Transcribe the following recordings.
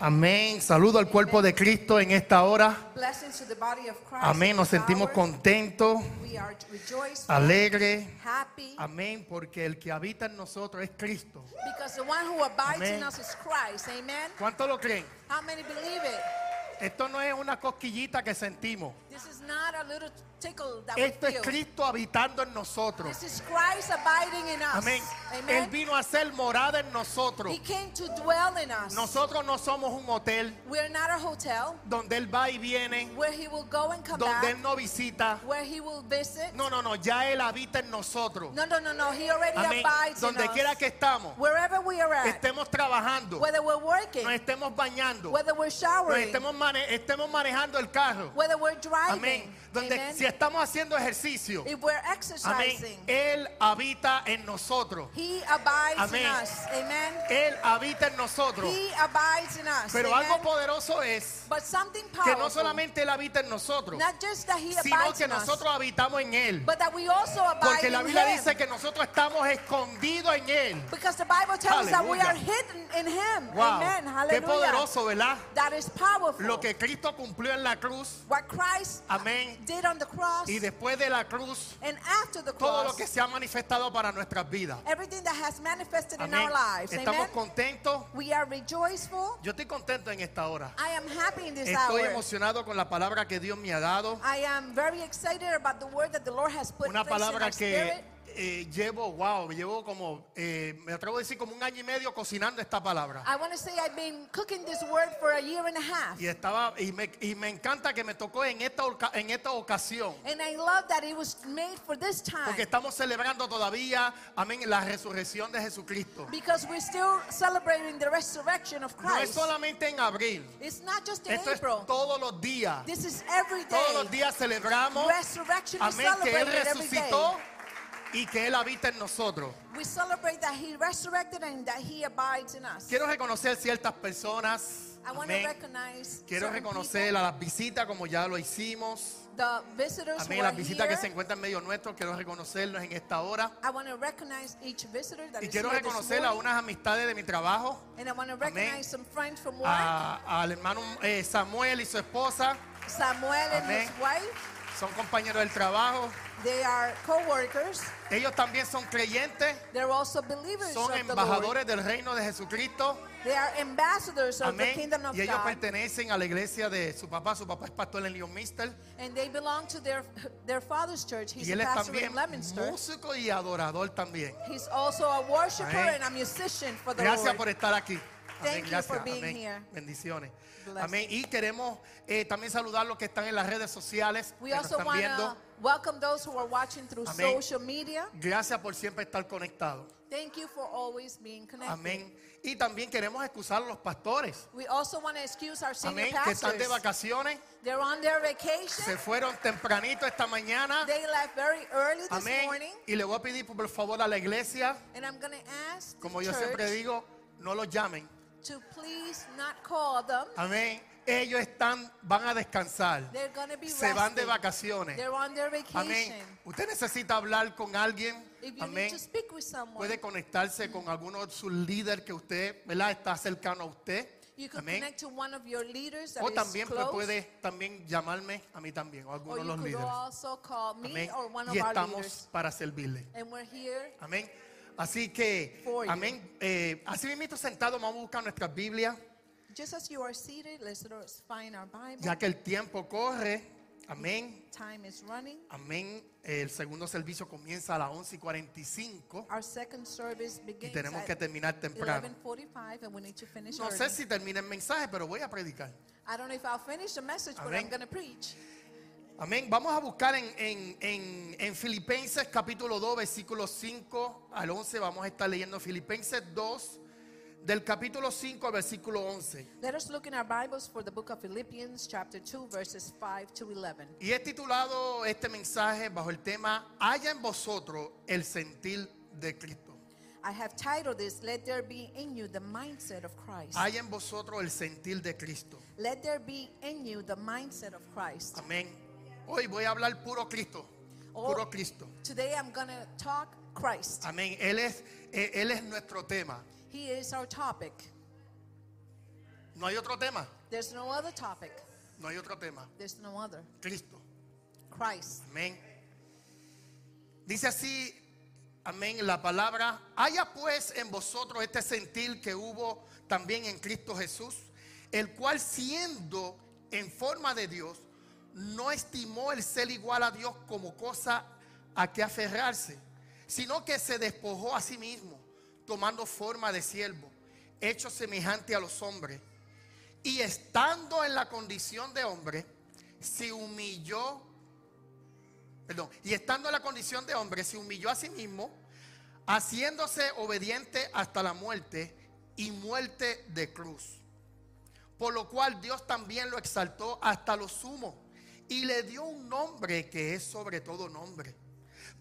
Amén. Saludo al cuerpo de Cristo en esta hora. Amén. Nos sentimos contentos, alegres. Amén. Porque el que habita en nosotros es Cristo. Amén. ¿Cuántos lo creen? Esto no es una cosquillita que sentimos. This is not a little tickle that Esto we es feel. Cristo habitando en nosotros. This is Christ abiding in us. Amén. Él vino a ser morada en nosotros. He came to dwell in us. Nosotros no somos un hotel We're not a hotel donde Él va y viene, where he will go and come donde back, Él no visita. where he will visit. No, no, no. Ya Él habita en nosotros. No, no, no, no. He already Amén. abides Donde in quiera us. que estamos, Wherever we are at, estemos trabajando, whether we're working, nos estemos bañando, whether we're nos showering, estemos, mane- estemos manejando el carro. whether we're driving. Amén. Donde Amen. si estamos haciendo ejercicio, if we're amén, Él habita en nosotros. He abides Amén. in us. Amen. Él habita en nosotros. He abides in us. Pero Amen. algo poderoso es but something que powerful. no solamente Él habita en nosotros, not just that He sino que in us, nosotros habitamos en Él. but that we also abide Porque la in Biblia Him. dice que nosotros estamos escondidos en Él. because the Bible tells that we are hidden in Him. Wow, Amen. qué Hallelujah. poderoso, ¿verdad? That is powerful. Lo que Cristo cumplió en la cruz, what Christ amén. did on the cross Y después de la cruz, and after the todo cross, lo que se ha manifestado para nuestras vidas. everything that has manifested in our lives. Estamos Amen. contentos. We are rejoiceful. Yo estoy contento en esta hora. I am happy in this Estoy hour. emocionado con la palabra que Dios me ha dado. I am very excited about the word that the Lord has put Una placed in palabra our spirit. Eh, llevo, wow, llevo como, eh, me atrevo a decir como un año y medio cocinando esta palabra. I want to say I've been cooking this word for a year and a half. Y estaba, y me, y me encanta que me tocó en esta, en esta ocasión. And I love that it was made for this time. Porque estamos celebrando todavía, amén, la resurrección de Jesucristo. Because we're still celebrating the resurrection of No es Christ. solamente en abril. It's not just in Esto es April. todos los días. This is every Todos los day. días celebramos, Resurrection amén, que Él day. resucitó y que Él habita en nosotros. We celebrate that He resurrected and that He abides in us. Quiero reconocer ciertas personas. I want to recognize Quiero certain reconocer people, a las visitas como ya lo hicimos. the visitors Amén. who Las are visitas que here. se encuentran en medio nuestro. Quiero reconocerlos en esta hora. I want to recognize each visitor that Y is quiero here this reconocer a morning. unas amistades de mi trabajo. And I want to recognize some friends from work, a- al hermano eh, Samuel y su esposa. Samuel and Amén. his wife. Son compañeros del trabajo. They are co-workers. Ellos también son creyentes. They're also believers Son of the Lord. embajadores del reino de Jesucristo. They are ambassadors of the kingdom of Y ellos God. pertenecen a la iglesia de su papá. Su papá es pastor en Leon Mister. And they belong to their their father's church. He's Y él a es también músico y adorador también. He's also a worshiper Amén. and a musician for the Gracias Lord. por estar aquí. Thank you gracias. for being Amén. here. Bendiciones. Amén. Y queremos eh, también saludar los que están en las redes sociales. We que nos also están want viendo. to welcome those who are watching through Amén. social media. Gracias por siempre estar conectados. Thank you for always being connected. Amén. Y también queremos excusar a los pastores. We also want to excuse our senior Amén. Que están de pastors. vacaciones. They're on their vacation. Se fueron tempranito esta mañana. They left very early this Amén. morning. Y le voy a pedir por favor a la iglesia, And I'm going to ask the como yo church siempre digo, no los llamen. To please not call them. Amén. Ellos están, van a descansar. They're be Se van de resting. vacaciones. They're on their vacation. Usted necesita hablar con alguien. If you Amén. need to speak with someone, Puede conectarse con alguno de sus líderes que usted, ¿verdad? Está cercano a usted. you can Amén. connect to one of your leaders that O is también close. puede también llamarme a mí también o a alguno or de you los could líderes. also call me Amén. or one Y of our estamos leaders. para servirle. And we're here. Amén. Así que, For amén. Eh, así mismo sentados vamos a buscar nuestras Biblias, Just as you are seated, let's find our Bible. ya que el tiempo corre. Amén. Time is running. Amén. El segundo servicio comienza a las 11 y 45 Our second service y begins tenemos at que terminar temprano. 11:45, and we need to finish No early. sé si termina el mensaje, pero voy a predicar. I don't know if I'll finish the message, but Amén. I'm going to preach. Amén. Vamos a buscar en, en, en, en Filipenses capítulo 2, versículos 5 al 11. Vamos a estar leyendo Filipenses 2, del capítulo 5 al versículo 11. Let us look in our Bibles for the book of Philippians, chapter 2, verses 5 to 11. Y he titulado este mensaje bajo el tema Haya en vosotros el sentir de Cristo. I have titled this, Let There Be in You the Mindset of Christ. Haya en vosotros el sentir de Cristo. Let there be in you the mindset of Christ. Amén. Hoy voy a hablar puro Cristo. Puro Oh. Cristo. Today I'm to talk Christ. Amén. Él es, eh, él es nuestro tema. He is our topic. No hay otro tema. There's no other topic. No hay otro tema. There's no other. Cristo. Christ. Amén. Dice así, amén, la palabra. Haya pues en vosotros este sentir que hubo también en Cristo Jesús, el cual siendo en forma de Dios, no estimó el ser igual a Dios como cosa a que aferrarse, sino que se despojó a sí mismo, tomando forma de siervo, hecho semejante a los hombres. Y estando en la condición de hombre, se humilló perdón, y estando en la condición de hombre, se humilló a sí mismo, haciéndose obediente hasta la muerte y muerte de cruz. Por lo cual Dios también lo exaltó hasta lo sumo y le dio un nombre que es sobre todo nombre,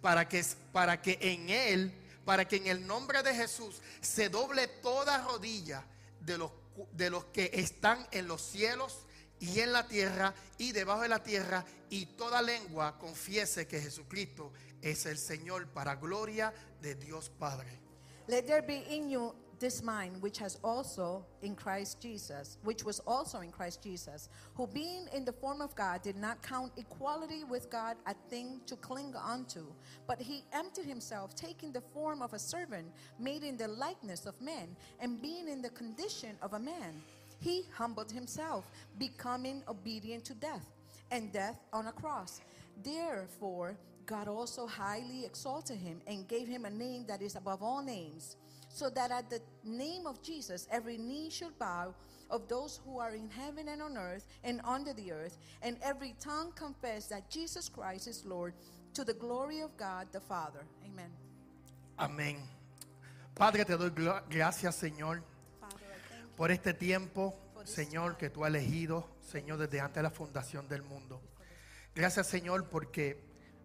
para que, para que en él, para que en el nombre de Jesús se doble toda rodilla de los, de los que están en los cielos y en la tierra y debajo de la tierra y toda lengua confiese que Jesucristo es el Señor para gloria de Dios Padre. Let there be in you this mind which has also in Christ Jesus, which was also in Christ Jesus, who being in the form of God did not count equality with God a thing to cling unto, but he emptied himself, taking the form of a servant, made in the likeness of men, and being in the condition of a man, he humbled himself, becoming obedient to death, and death on a cross. Therefore, God also highly exalted him and gave him a name that is above all names, so that at the name of Jesus every knee should bow of those who are in heaven and on earth and under the earth, and every tongue confess that Jesus Christ is Lord to the glory of God the Father. Amen. Amén. Padre, te doy gracias, Señor, Father, I thank you. por este tiempo, Señor, que tú has elegido, Señor, desde antes de la fundación del mundo. Gracias, Señor, porque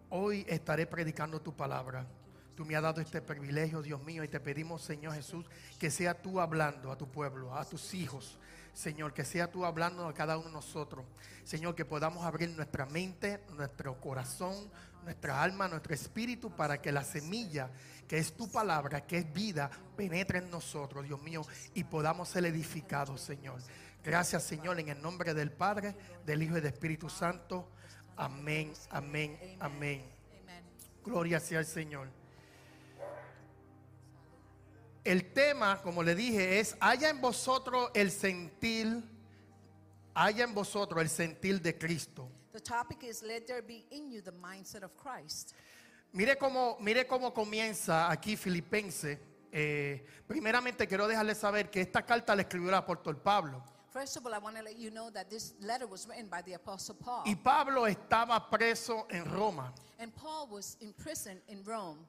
hoy estaré predicando tu palabra. Tú me has dado este privilegio, Dios mío, y te pedimos, Señor Jesús, que sea tú hablando a tu pueblo, a tus hijos. Señor, que sea tú hablando a cada uno de nosotros. Señor, que podamos abrir nuestra mente, nuestro corazón, nuestra alma, nuestro espíritu, para que la semilla, que es tu palabra, que es vida, penetre en nosotros, Dios mío, y podamos ser edificados, Señor. Gracias, Señor, en el nombre del Padre, del Hijo y del Espíritu Santo. Amén, amén, amén. Gloria sea al Señor. El tema, como le dije, es haya en vosotros el sentir, haya en vosotros el sentir de Cristo. The topic is Let there be in you the mindset of Christ. Mire cómo, mire cómo comienza aquí Filipense. Eh, primeramente quiero dejarle saber que esta carta la escribió el apóstol Pablo. First of all, I want to let you know that this letter was written by the Apostle Paul. Y Pablo estaba preso en Roma. And Paul was in prison in Rome.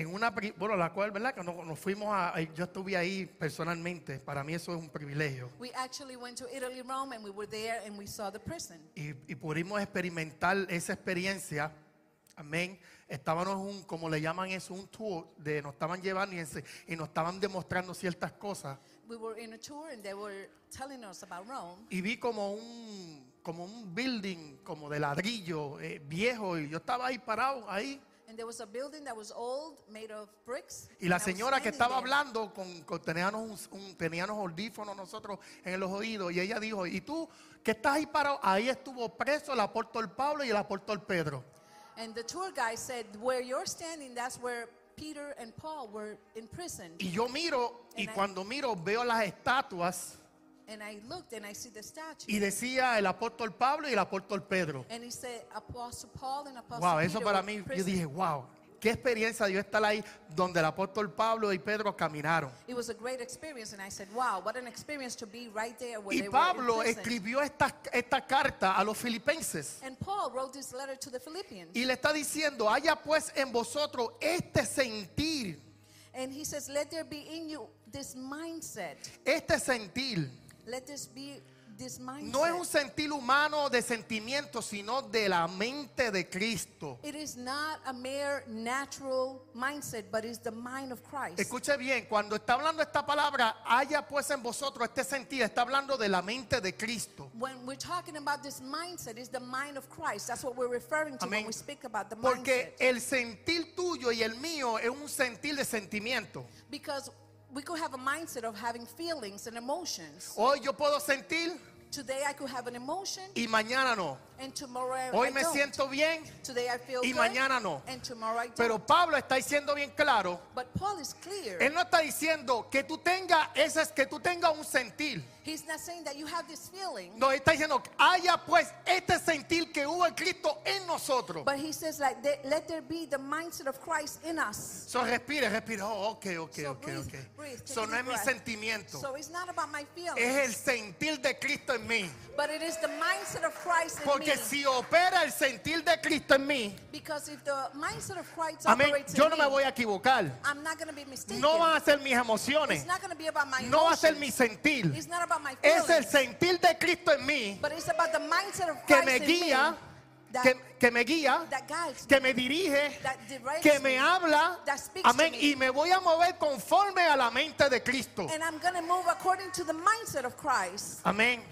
En una, bueno, la cual, ¿verdad? Que nos, nos fuimos a, yo estuve ahí personalmente. Para mí eso es un privilegio. We actually went to Italy, Rome, and we were there and we saw the prison. y, y pudimos experimentar esa experiencia. Amén. Estábamos un, como le llaman eso, un tour de nos estaban llevando y, y nos estaban demostrando ciertas cosas. We were in a tour and they were telling us about Rome. Y vi como un, como un building, como de ladrillo, eh, viejo, y yo estaba ahí parado, ahí. And there was a building that was old, made of bricks. Y la and I was señora que standing estaba there. hablando, con, con- teníamos, un, un- teníamos audífonos nosotros en los oídos, y ella dijo, ¿y tú que estás ahí parado? Ahí estuvo preso el apóstol Pablo y el apóstol Pedro. And the tour guide said, Where you're standing, that's where Peter and Paul were in prison. Y yo miro, y And I- cuando miro veo las estatuas, And I looked and I see the statue. y decía el apóstol Pablo y el apóstol Pedro. And he said, Apostle Paul and Apostle Wow, Peter eso para were mí, yo dije, wow, qué experiencia dio estar ahí donde el apóstol Pablo y Pedro caminaron. It was a great experience, and I said, "Wow, what an experience to be right there where Y Pablo were in prison." escribió esta, esta carta a los filipenses. And Paul wrote this letter to the Philippians, Y le está diciendo, haya pues en vosotros este sentir, and he says, "Let there be in you this mindset. este sentir. Let this be this mindset. No es un sentir humano de sentimiento, sino de la mente de Cristo. it is not a mere natural mindset, but it's the mind of Christ. Escuche bien, cuando está hablando esta palabra, haya pues en vosotros este sentir, está hablando de la mente de Cristo. when we're talking about this mindset, it's the mind of Christ. That's what we're referring to Amén. when we speak about the Porque mindset. el sentir tuyo y el mío es un sentir de sentimiento. Because we could have a mindset of having feelings and emotions. Hoy yo puedo sentir Today I could have an emotion, y mañana no. and tomorrow I Hoy me don't. siento bien, Today I feel y good, mañana no. and tomorrow I don't. pero Pablo está diciendo bien claro. but Paul is clear. Él no está diciendo que tú tengas esas, que tú tengas un sentir. He's not saying that you have this feeling, No, está diciendo, haya pues este sentir que hubo en Cristo en nosotros. but he says like, "There- let there be the mindset of Christ in us. So respire, respire. Oh, ok, ok, So ok, breathe, ok. breathe, So no es mi sentimiento. So it's not about my feelings, Es el sentir de Cristo en mí. but it is the mindset of Christ in Porque me. si opera el sentir de Cristo en mí, because if the mindset of Christ amén, operates yo no me voy a equivocar. I'm not going to be mistaken. No van a ser mis emociones. it's not going to be about my No va a ser mi emotions. sentir. It's not about Es el sentir de Cristo en mí que me guía, que, que me guía, que me, dirige, que me, habla. Amén. Y me voy a mover conforme a la mente de Cristo. and I'm going to move according to the mindset of Christ. Amén.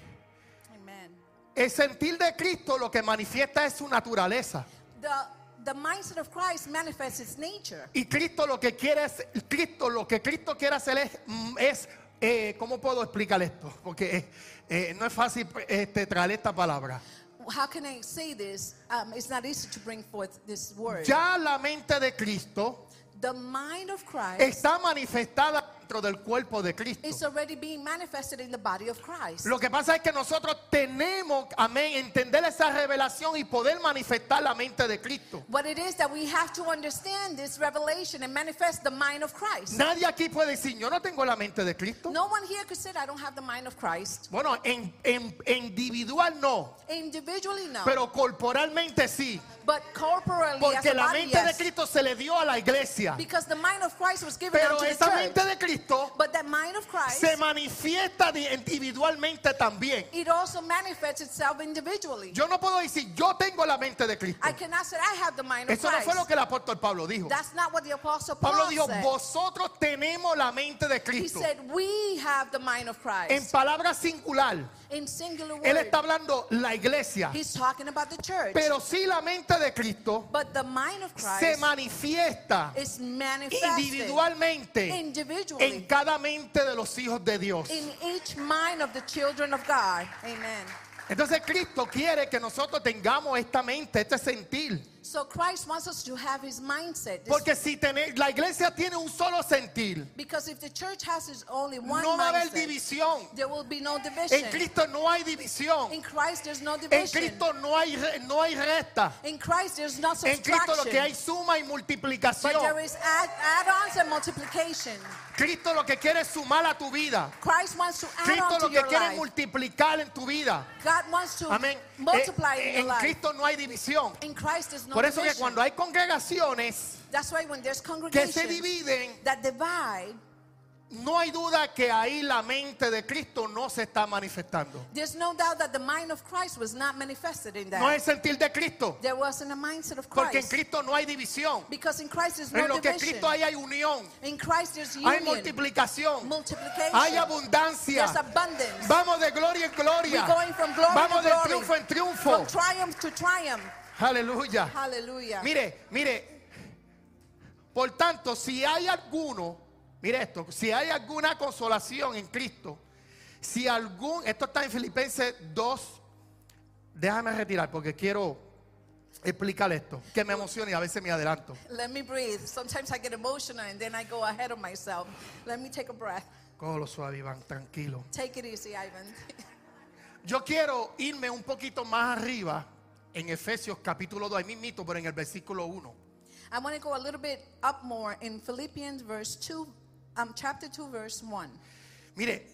El sentir de Cristo lo que manifiesta es su naturaleza. The, the mindset of Christ manifests its nature. Y Cristo lo que quiere es, Cristo lo que Cristo quiere hacer es, mm, es eh, ¿cómo puedo explicar esto? Porque eh, eh, no es fácil este, traer esta palabra. How can I say this? Um, it's not easy to bring forth this word. Ya la mente de Cristo the mind of Christ está manifestada dentro del cuerpo de Cristo. is already being manifested in the body of Christ. Lo que pasa es que nosotros tenemos, amén, entender esa revelación y poder manifestar la mente de Cristo. What it is that we have to understand this revelation and manifest the mind of Christ. Nadie aquí puede decir, yo no tengo la mente de Cristo. No one here could say, I don't have the mind of Christ. Bueno, en, en- individual no, Individually, no. pero corporalmente sí. But corporally, as Porque a la body, mente de yes. Cristo se le dio a la iglesia. Because the mind of Christ was given Pero unto esa church. mente de Cristo but that mind of Christ, se manifiesta di- individualmente también. it also manifests itself individually. Yo no puedo decir, yo tengo la mente de Cristo. I cannot say I have the mind of Eso no Christ. fue lo que el apóstol Pablo dijo. That's not what the apostle Pablo Paul dijo, said. vosotros tenemos la mente de He Cristo. said, we have the mind of En Christ. palabra singular, In singular él word, está hablando la iglesia. he's talking about the church. Pero sí la mente de Cristo but the mind of se Christ manifiesta is manifested individualmente en cada mente de los hijos de Dios. in each mind of the children of God. Amen. Entonces Cristo quiere que nosotros tengamos esta mente, este sentir. So Christ wants us to have his mindset. Porque si la iglesia tiene un solo sentir, because if the church has its only one no va a haber mindset, división. there will be no division. En Cristo no hay división. In Christ, there's no En division. Cristo no hay, re- no hay resta. In Christ, there's no En Cristo lo que hay subtraction. suma y But multiplicación. there is add, add-ons and multiplication. Cristo lo que quiere es sumar a tu vida. Christ wants to add Cristo on lo to que your quiere es life. multiplicar en tu vida. God wants to Amén. multiply Eh, in your en life. Cristo no hay división. In Christ, there's no Por eso que cuando hay congregaciones That's why when there's que se dividen, that divide, no hay duda que ahí la mente de Cristo no se está manifestando. no doubt that the mind of Christ was not manifested in that. No es sentir de Cristo. there wasn't a mindset of Porque en. Cristo no hay división. Because in Christ there's En no lo que. Cristo hay hay unión, in Christ there's hay multiplicación, multiplication, hay abundancia. there's abundance. Vamos de gloria en gloria. Vamos to de glory. triunfo en triunfo. From triumph to triumph. Aleluya. Hallelujah. Mire, mire. Por tanto, si hay alguno, mire esto, si hay alguna consolación en Cristo, si algún, esto está en Filipenses 2, déjame retirar porque quiero explicar esto, que me emociona y a veces me adelanto. Let me breathe. Sometimes I get emotional and then I go ahead of myself. Let me take a breath. Cógelo suave, Iván, tranquilo. Take it easy, Ivan. Yo quiero irme un poquito más arriba en Efesios capítulo 2, ahí mismito, pero en el versículo 1. I want to go a little bit up more in Philippians verse 2, um, chapter 2, verse 1. Mire,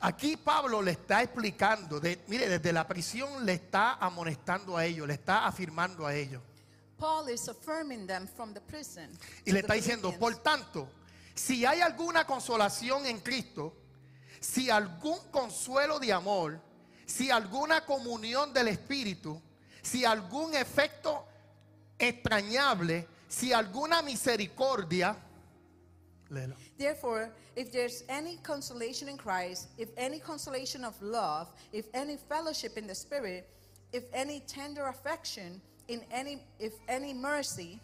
aquí Pablo le está explicando, de- mire, desde la prisión le está amonestando a ellos, le está afirmando a ellos. Paul is affirming them from the prison. Y le está diciendo, por tanto, si hay alguna consolación en Cristo, si algún consuelo de amor, si alguna comunión del Espíritu, si algún efecto extrañable, si alguna misericordia. Therefore, if there's any consolation in Christ, if any consolation of love, if any fellowship in the Spirit, if any tender affection, in any if any mercy,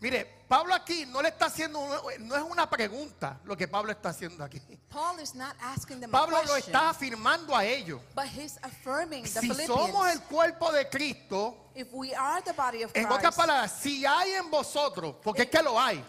Mire, Pablo aquí no le está haciendo, no es una pregunta lo que Pablo está haciendo aquí. Paul is not asking them Pablo a lo question, está afirmando a ellos. but he's affirming the Si somos el cuerpo de Cristo, if we are the body of en Christ, otras palabras, si hay en vosotros, porque es que lo hay,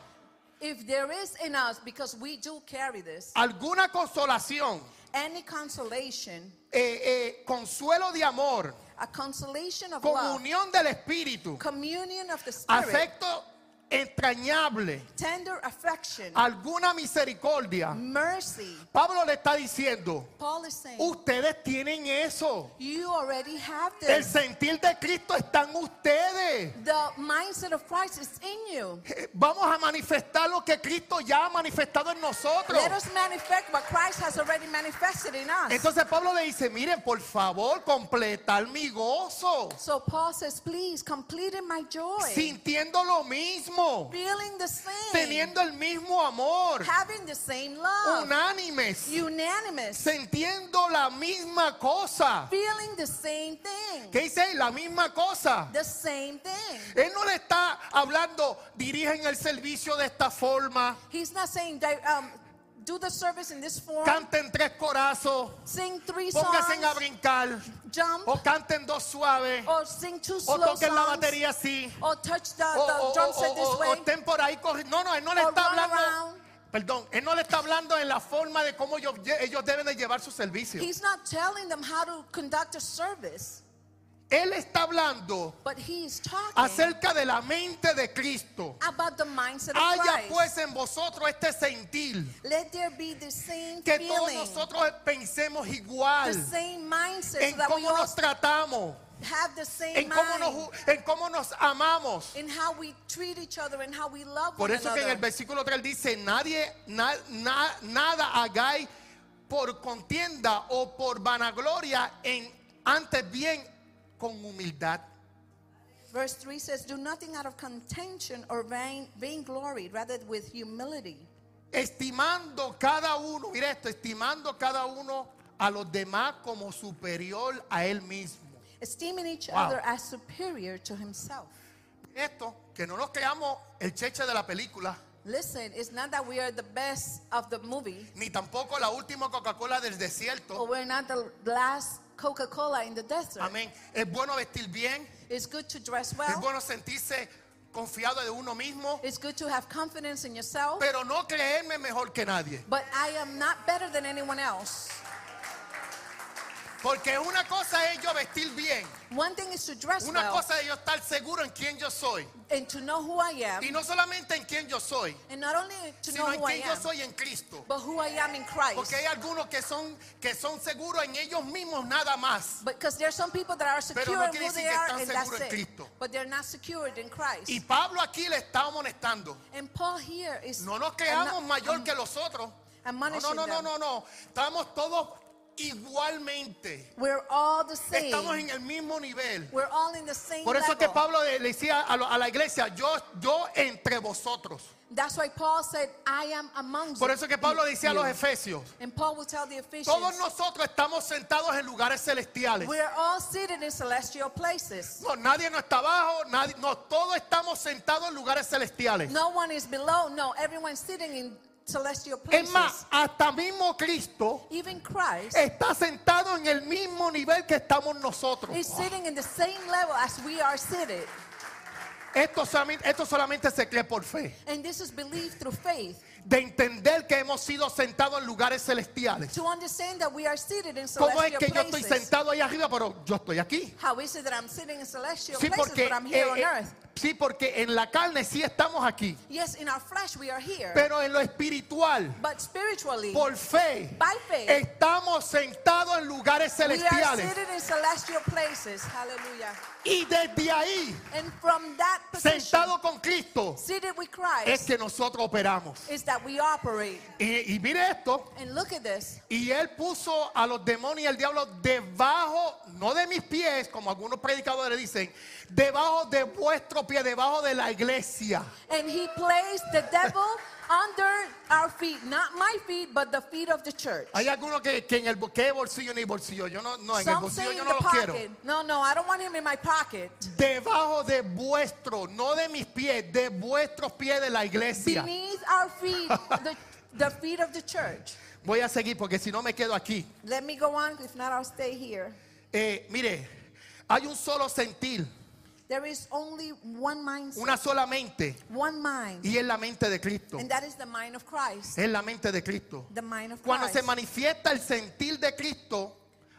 if there is in us, because we do carry this, alguna consolación, any consolation, eh, eh, consuelo de amor, a consolation of love, comunión del Espíritu, communion of the Spirit, afecto entrañable, tender affection, alguna misericordia. mercy. Pablo le está diciendo, Paul is saying, ustedes tienen eso. you already have El this. sentir de Cristo está en ustedes. The mindset of Christ is in you. Eh, Vamos a manifestar lo que Cristo ya ha manifestado en nosotros. Let us manifest what Christ has already manifested in us. Entonces Pablo le dice, miren, por favor, completar mi gozo, So Paul says, please complete my joy. sintiendo lo mismo, Feeling the same. teniendo el mismo amor, Having the same love. unánimes, Unanimous. sintiendo la misma cosa. Feeling the same thing. ¿Qué dice? La misma cosa. The same thing. Él no le está hablando, dirigen el servicio de esta forma, He's not saying, um, do the service in this form. canten tres corazos, Sing three pónganse a songs. brincar, Jump. o canten dos suaves, Or sing two o toquen la songs. batería así, Or touch the, o, the o- drum o- set this o way. estén por ahí corriendo. No, no, él no le está hablando. around. Perdón, él no le está hablando en la forma de cómo ellos, ellos deben de llevar su servicio. He's not telling them how to conduct a service, Él está hablando acerca de la mente de Cristo. Haya pues en vosotros este sentir, Let there be the same que todos nosotros pensemos igual the same mindset, en cómo nos tratamos, have the same en cómo mind, nos, en cómo nos amamos. Por eso que en el versículo 3 dice, nadie, na- na- nada hagáis por contienda o por vanagloria, en, antes bien con humildad. Verse 3 says, Do nothing out of contention or vain, vainglory, rather with humility, Estimando cada uno, mira esto, estimando cada uno a los demás como superior a él mismo. esteeming each Wow. other as superior to himself. Esto, que no nos creamos el cheche de la película, Listen, it's not that we are the best of the movie, ni tampoco la última Coca-Cola del or desierto. we're not the last Coca Cola in the desert. Amén. Es bueno vestir bien, It's good to dress es well, bueno sentirse confiado de uno mismo, it's good to have confidence in yourself, pero no creerme mejor que nadie. but I am not better than anyone else. Porque una cosa es yo vestir bien, One thing is to dress una well cosa es yo estar seguro en quién yo soy. and to know who I am, Y no solamente en quién yo soy, and not only to know sino en who I quién yo am, soy en Cristo. but who I am in Christ. Porque hay algunos que son que son seguros en ellos mismos nada más. Because there's some people that are secure no in quiere who decir they que are, están and that's seguros en it. Cristo. But they're not secured in Christ. Y Pablo aquí le está amonestando. and Paul here is No nos creamos mayor que los otros. No, admonishing no, no, no, them. no, no. Estamos todos igualmente. We're all the same. Estamos en el mismo nivel. We're all in the same Por eso level. que Pablo le decía a, lo- a la iglesia, yo, yo entre vosotros. That's why Paul said, I am among Por you. eso que Pablo decía a los efesios, And Paul will tell the Ephesians, todos nosotros estamos sentados en lugares celestiales. we're all seated in celestial places. No, nadie no está abajo, nadie, no, todos estamos sentados en lugares celestiales. No one is below. No, everyone's sitting in Es más, hasta mismo Cristo Even Christ está sentado en el mismo nivel que estamos nosotros. is sitting in the same level as we are seated. Esto solamente, esto solamente se cree por fe. And this is believed through faith. De entender que hemos sido sentados en lugares celestiales. To understand that we are seated in ¿Cómo es que yo estoy sentado ahí arriba, pero yo estoy aquí? How is it that I'm sitting in celestial Sí, places, porque, but I'm here eh, on eh, earth? Sí, porque en la carne sí estamos aquí, Yes, in our flesh we are here. pero en lo espiritual, but spiritually, por fe, by faith, estamos sentados en lugares we are celestiales. seated in celestial places. Hallelujah. Y desde ahí, And from that position, sentado con Cristo, seated with es Christ, que nosotros operamos. is that we operate. Y, y mire esto, And look at this. y él puso a los demonios y al diablo debajo, no de mis pies, como algunos predicadores dicen, debajo de vuestros pie debajo de la iglesia. And he placed the devil under our feet, not my feet, but the feet of the church. Hay algunos que, que en el ¿qué bolsillo ni bolsillo. Yo no, no en el Some bolsillo say yo in no the lo quiero. pocket. No, no, I don't want him in my pocket. Debajo de vuestro, no de mis pies, de vuestros pies de la iglesia. Beneath our feet, the, the feet of the church. Voy a seguir porque si no me quedo aquí. Let me go on, if not, I'll stay here. Eh, mire, hay un solo sentir, There is only one mindset, una sola mente, one mind, y es la mente de Cristo. and that is the mind of Christ. Es la mente de Cristo. The mind of Cuando se Christ. manifiesta el sentir de Cristo,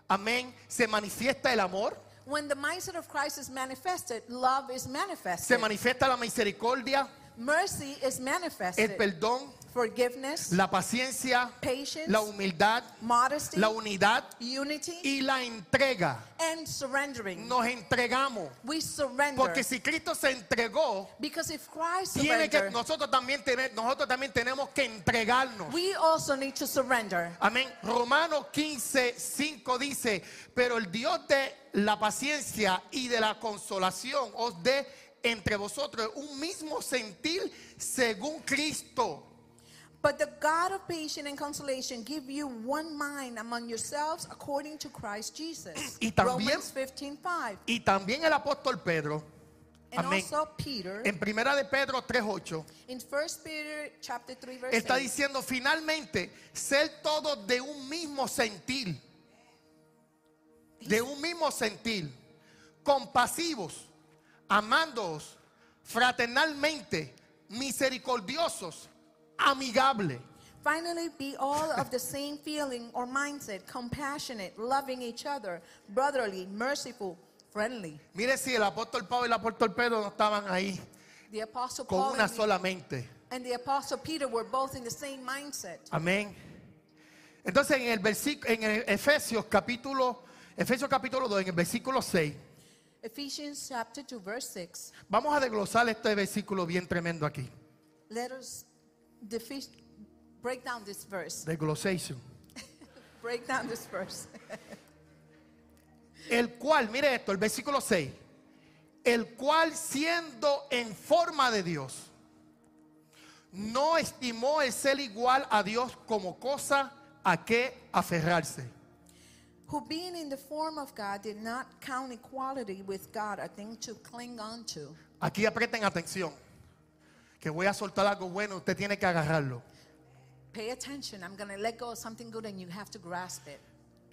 amén, se manifiesta el amor, When the mindset of Christ is manifested, love is se manifested. manifiesta la misericordia, Mercy is el manifested. perdón, Forgiveness, la paciencia, patience, la humildad, modesty, la unidad unity, y la entrega. and surrendering. Nos entregamos. We surrender. Porque si Cristo se entregó, because if Christ tiene que, nosotros, también tener- nosotros también tenemos que entregarnos. we also need to surrender. Amén. Romanos 15, 5 dice, pero el Dios de la paciencia y de la consolación os dé entre vosotros un mismo sentir según Cristo. But the God of patience and consolation give you one mind among yourselves according to Christ Jesus. Y también- Romans 15:5. Y también el apóstol Pedro, And amén. also Peter En primera de Pedro 3:8 in 1 Peter chapter 3 verse está 8. diciendo finalmente ser todos de un mismo sentir, de un mismo sentir, compasivos, amándoos fraternalmente, misericordiosos, amigables. Finally, be all of the same feeling or mindset, compassionate, loving each other, brotherly, merciful, friendly. Mire si el apóstol Pablo y el apóstol Pedro no estaban ahí The apostle con Paul una and the, sola mente. and the apostle Peter were both in the same mindset. Amén. Entonces en el versículo en el Efesios capítulo Efesios capítulo 2 en el versículo 6 Ephesians chapter 2 verse 6. vamos a desglosar este versículo bien tremendo aquí. Let us defi- break down this verse. Desglosation. Break down this verse. El cual, mire esto, el versículo 6. El cual siendo en forma de Dios, no estimó el ser igual a Dios como cosa a que aferrarse. Who being in the form of God did not count equality with God a thing to cling on to. Aquí aprieten atención, que voy a soltar algo bueno, usted tiene que agarrarlo. Pay attention. I'm going to let go of something good and you have to grasp it.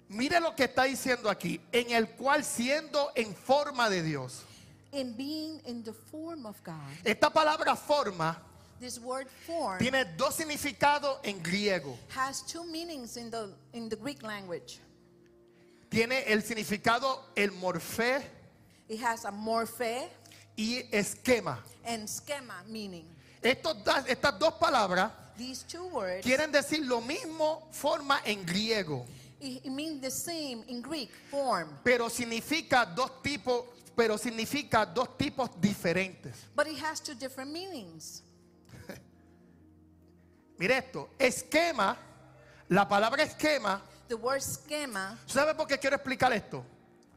Mire lo que está diciendo aquí, en el cual siendo en forma de Dios. In being in the form of God, Esta palabra forma this word form tiene dos significados en griego. has two meanings in the in the Greek language. Tiene el significado el morfé It has a morphe y esquema. and schema meaning. Estos estas dos palabras These two words quieren decir lo mismo forma en griego, it, it means the same in Greek form, pero significa dos tipos, pero significa dos tipos diferentes. but it has two different meanings. Mire esto, esquema, la palabra esquema, The word schema. ¿sabe por qué quiero explicar esto?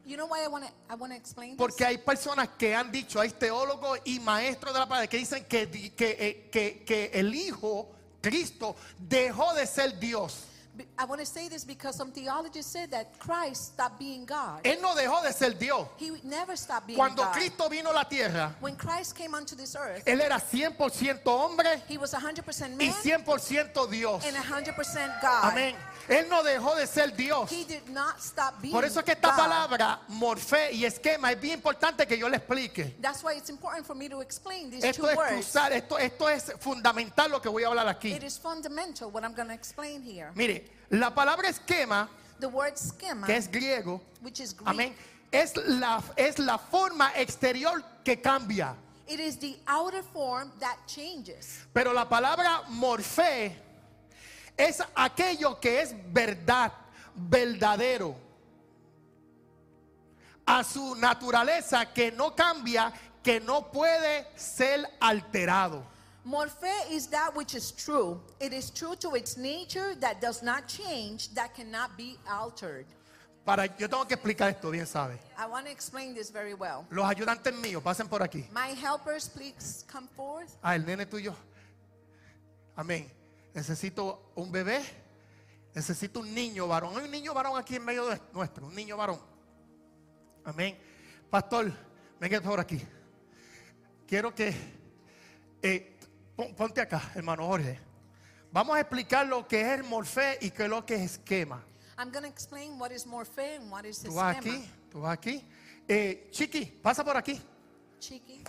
You know why I want to I want to explain this? Porque hay personas que han dicho, hay teólogos y maestros de la palabra que dicen que, que, eh, que- que el Hijo, Cristo, dejó de ser Dios. I want to say this because some theologists said that Christ stopped being God. Él no dejó de ser Dios. He never stopped being Cuando God. Cristo vino a la tierra, when Christ came onto this earth, Él era 100% hombre he was 100% y man 100% Dios. and 100% God. Amén. Él no dejó de ser Dios. He did not stop being Por eso es que esta God. palabra, morfé y esquema, es bien importante que yo le explique. That's why it's important for me to explain these Esto two es words. cruzar, esto, esto es fundamental lo que voy a hablar aquí. It is fundamental what I'm going to explain here. Mire, la palabra esquema, The word schema, que es griego, which is Greek, amén, es la, es la forma exterior que cambia. it is the outer form that changes. Pero la palabra morfé es aquello que es verdad, verdadero. A su naturaleza que no cambia, que no puede ser alterado. Morphe is that which is true. It is true to its nature that does not change, that cannot be altered. Para, yo tengo que explicar esto, bien sabe. I want to explain this very well. Los ayudantes míos, pasen por aquí. My helpers, please come forth. Ah, el nene tuyo. Amén. Necesito un bebé. Necesito un niño varón. Hay un niño varón aquí en medio de nuestro. Un niño varón. Amén. Pastor, venga por aquí. Quiero que eh, pon- ponte acá, hermano Jorge. Vamos a explicar lo que es el morfé y qué es lo que es esquema. I'm going to explain what is morphe and what is Tú vas aquí, tú vas aquí. Eh, Chiqui, pasa por aquí. Cheeky.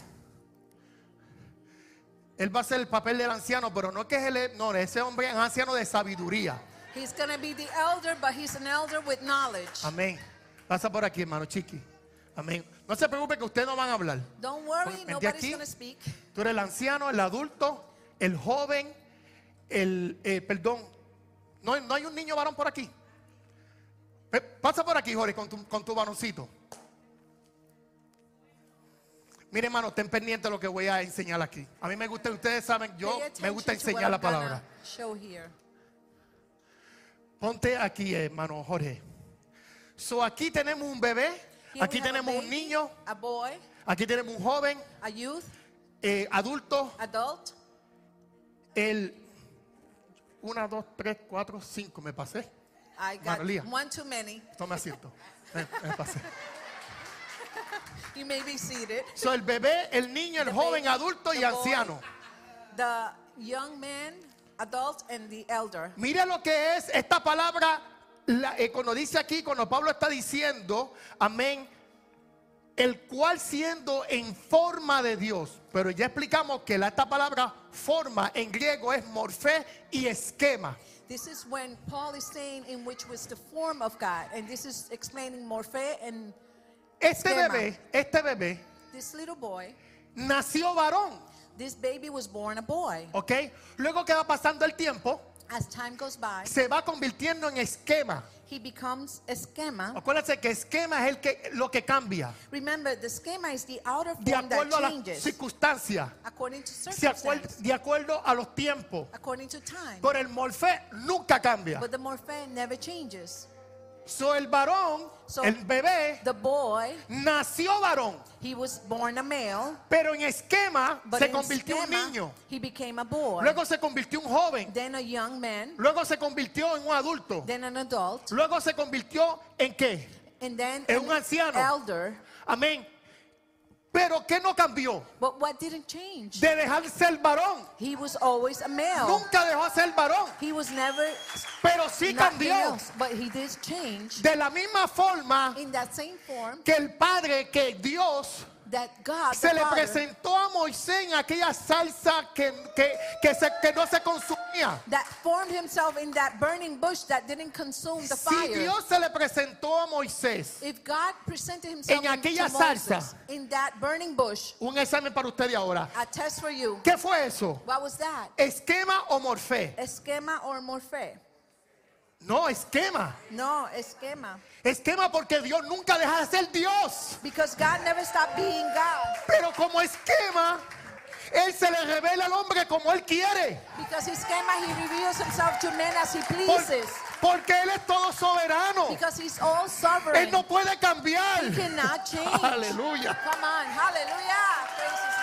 Él va a hacer el papel del anciano, pero no que es el, no, ese hombre es anciano de sabiduría. He's going to be the elder, but he's an elder with knowledge. Amén. Pasa por aquí, hermano Chiqui. Amén. No se preocupe que ustedes no van a hablar. Don't worry, nobody's aquí. to speak. Tú eres el anciano, el adulto, el joven, el, eh, perdón. No, no hay un niño varón por aquí. Pasa por aquí, Jorge, con tu, con tu varoncito. Mire, hermano, estén pendientes de lo que voy a enseñar aquí. A mí me gusta, ustedes saben, yo me gusta enseñar la palabra. Show here. Ponte aquí, hermano Jorge. So, aquí tenemos un bebé, aquí tenemos un niño, a boy, aquí tenemos un joven, a youth, eh, adulto, adult. el 1, 2, 3, 4, 5, me pasé. I got María. one too many. Tome asiento. Me, me pasé. You may be seated. So, el bebé, el niño, el The joven, baby, adulto y boy. anciano. The young man, adult, and the elder. Mira lo que es esta palabra, la, eh, cuando dice aquí, cuando Pablo está diciendo, amén, el cual siendo en forma de Dios. Pero ya explicamos que la, esta palabra forma en griego es morfé y esquema. This is when Paul is saying in which was the form of God, and this is explaining morphe and Este bebé, este bebé this little boy. nació varón, This baby was born a boy. ¿ok? Luego que va pasando el tiempo, As time goes by, se va convirtiendo en esquema. he becomes a schema. Acuérdense que esquema es el que, lo que cambia. Remember, the schema is the outer De form that acuerdo a las changes circunstancias. according to de acuerdo, circumstances, de acuerdo a los tiempos. according to time. Pero el morfé nunca cambia. But the morphe never changes. So el varón, So- el bebé, The boy, nació varón, he was born a male, pero en esquema but se in convirtió en un niño. he became a boy. Luego se convirtió en un joven. then a young man, Luego se convirtió en un adulto. then an adult, Luego se convirtió en qué? and then En an un anciano. elder. Amén. Pero ¿qué no cambió? But what didn't change? De dejar de ser varón. He was always a male. Nunca dejó de ser varón. He was never Pero sí cambió. else, but he did change De la misma forma in that same form que el Padre, que Dios that God, se le Father, presentó a Moisés en aquella salsa que, que, que, se- que no se consumía. That formed himself in that burning bush that didn't consume the Si fire. Dios se le presentó a Moisés, If God presented himself En in- aquella to Moses salsa. in that burning bush, un examen para usted ahora. a test for you, ¿Qué fue eso? what was that? ¿Esquema o morfé? Esquema or morphe? No, esquema. No, esquema. Esquema porque Dios nunca deja de ser Dios. Because God never stopped being God. Pero como esquema, Él se le revela al hombre como Él quiere. Because his schema, he reveals himself to men as he Por- pleases. porque Él es todo soberano. Because he's all sovereign. Él no puede cambiar. He cannot change. Aleluya. Come on, hallelujah. Praise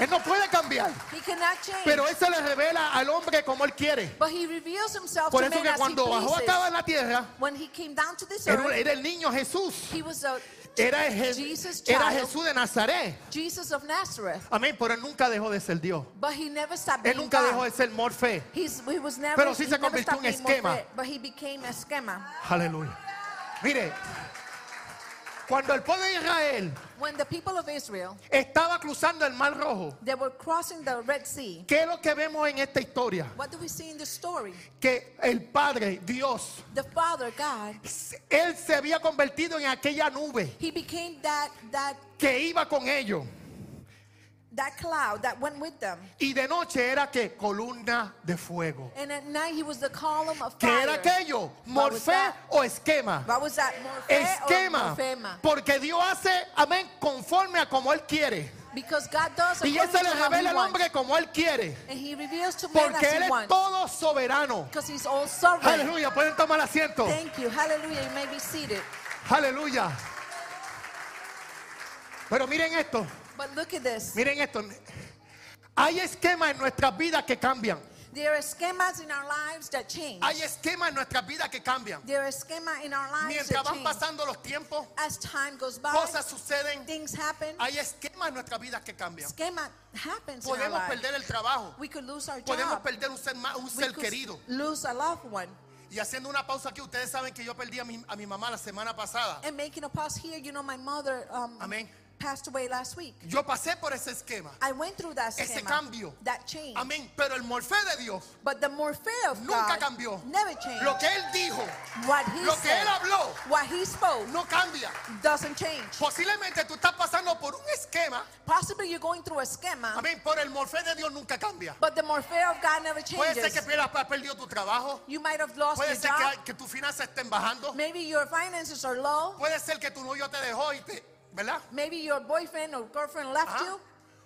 Él no puede cambiar. He cannot change. Pero Él se le revela al hombre como Él quiere. but he reveals himself Por to eso men que as he cuando bajó acá en la tierra, when he came down to this earth, era el niño Jesús. he was a Era, Je- Jesus era child. Jesús de Nazaret. Jesus of Nazareth. Amén. Pero Él nunca dejó de ser Dios. But he never stopped Él nunca dejó God. de ser morfe. He's, he was never, Pero sí he se convirtió en esquema. Aleluya. Mire, cuando el pueblo de Israel When the people of Israel, estaba cruzando el Mar Rojo, they were crossing the Red Sea. ¿qué es lo que vemos en esta historia? What do we see in the story? Que el Padre, Dios, The Father, God, Él se había convertido en aquella nube he became that that que iba con ellos. That cloud that went with them. Y de noche era que columna de fuego. And at night he was the column of ¿Qué fire. era aquello? What was ¿Morfé that? o esquema? What was that? Or Esquema. Porque Dios hace, amén, conforme a como Él quiere. Because God does Y Él se le revela al hombre como Él quiere. And he reveals to man Porque Él es wants. todo soberano. Because he's all sovereign. Aleluya, pueden tomar asiento. Thank you. Hallelujah. You may be seated. Aleluya. Pero miren esto, But look at this. miren esto. Hay esquemas en nuestras vidas que cambian. There are schemas in our lives that change. Hay esquemas en nuestras vidas que cambian. There are schema in our lives Mientras van pasando los tiempos, As time goes by, cosas suceden. things happen. Hay esquemas en nuestras vidas que cambian. Schema happens in our Podemos perder el trabajo. We could lose our Podemos job. perder un ser, un We ser querido. lose a loved one. Y haciendo una pausa aquí, ustedes saben que yo perdí a mi, a mi mamá la semana pasada. And making a pause here, you know, my mother um, Amén. Passed away last week. Yo pasé por ese esquema. I went through that Ese schema, cambio. that change. Amén. Pero el morfé de Dios But the morphe of nunca God cambió. never changed. Lo que Él dijo, what he lo que said, Él habló, what he spoke, no cambia. doesn't change. Posiblemente tú estás pasando por un esquema. Possibly you're going through a schema, Amén. Pero el morfé de Dios nunca cambia. but the morphe of God never Puede ser que changes. pierdas, has perdido tu trabajo. You might have lost Puede your ser job. que, que tus finanzas estén bajando. Maybe your finances are low. Puede ser que tu novio te dejó y te, ¿verdad? Maybe your boyfriend or girlfriend left Ajá. you.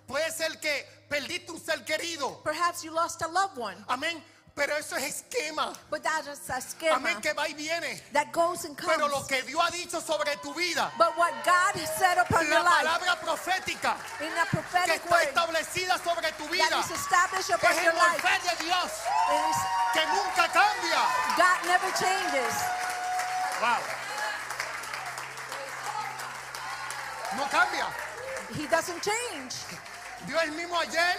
Puede ser que perdiste un ser querido. Perhaps you lost a loved one. Amén. Pero eso es esquema. But that is a schema Amén. Que va y viene. that goes and comes. Pero lo que Dios ha dicho sobre tu vida, But what God has said upon your life palabra profética in a que prophetic está word establecida sobre tu vida, that is established upon es your el life morfé de Dios is que nunca cambia. God never changes. Wow. Doesn't change. Dios el mismo ayer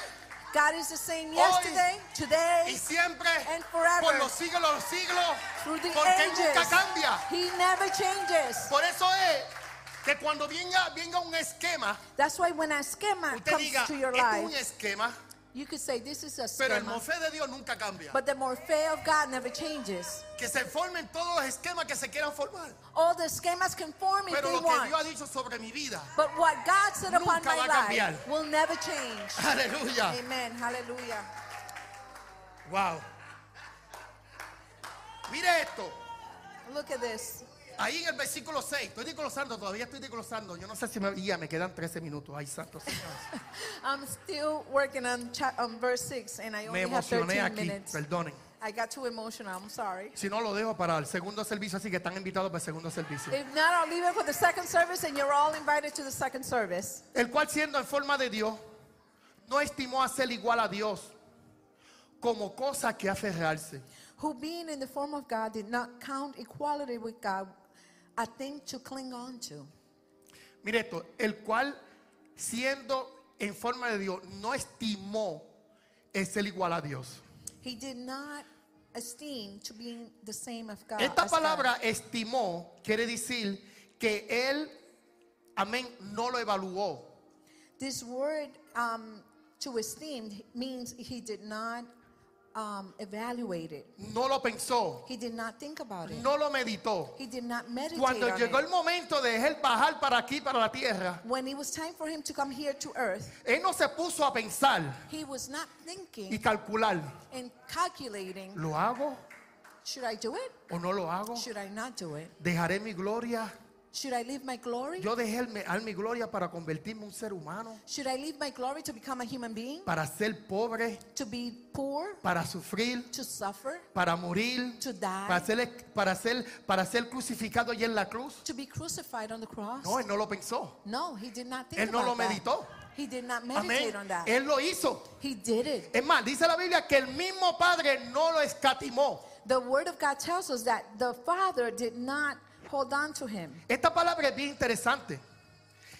God is the same yesterday, y today, siempre and forever. por los siglos de los siglos. through the Porque Él nunca cambia. He never changes. Por eso es que cuando venga, venga un esquema, That's why when a schema usted comes diga, to your esto es un life, esquema, you could say this is a pero el schema. morfé de Dios nunca cambia. But the morphe of God never changes. Que se formen todos los esquemas que se quieran formar. All the schemas can form if Pero they lo que Dios ha want. dicho sobre mi vida, But what God said upon Nunca my va a cambiar. life will never change. aleluya. Amen. Hallelujah. Wow. Mire esto. Look at this. Ahí en el versículo 6, estoy desglosando, todavía estoy desglosando. Yo no sé si me, ya me quedan 13 minutos. Ay, santo Señor. I'm still working on, on verse 6 and I Me only have 13 emocioné aquí, minutes. perdonen. I got too emotional. I'm sorry. Si no, lo dejo para el segundo servicio, así que están invitados para el segundo servicio. If not, I'll leave it for the second service and you're all invited to the second service. El cual siendo en forma de Dios, no estimó a ser igual a Dios como cosa que aferrarse, Who being in the form of God did not count equality with God a thing to cling on to. Mire esto, el cual siendo en forma de Dios no estimó el ser igual a Dios. He did not esteem to being the same of God. Esta as God. palabra estimó quiere decir que él, amén, no lo evaluó. This word um, to esteem means he did not um, evaluate it. No lo pensó, He did not think about it. no lo meditó. He did not meditate Cuando on llegó it. el momento de él bajar para aquí, para la tierra, When it was time for him to come here to earth, él no se puso a pensar he was not y thinking calcular, and calculating, ¿lo hago should I do it? o no lo hago? Should I not do it? ¿Dejaré mi gloria? Should I leave my glory? ¿Yo dejé el- al mi gloria para convertirme en un ser humano? Should I leave my glory to become a human being? ¿Para ser pobre? To be poor? ¿Para sufrir? To suffer? ¿Para morir? To die? ¿Para ser, para ser, para ser crucificado y en la cruz? To be crucified on the cross? No, él no lo pensó. No, he did not think Él no about lo that. meditó. He did not meditate on that. Él lo hizo. He did it. Es más, dice la Biblia que el mismo Padre no lo escatimó. The word of God tells us that the Father did not hold on to him. Esta palabra es bien interesante.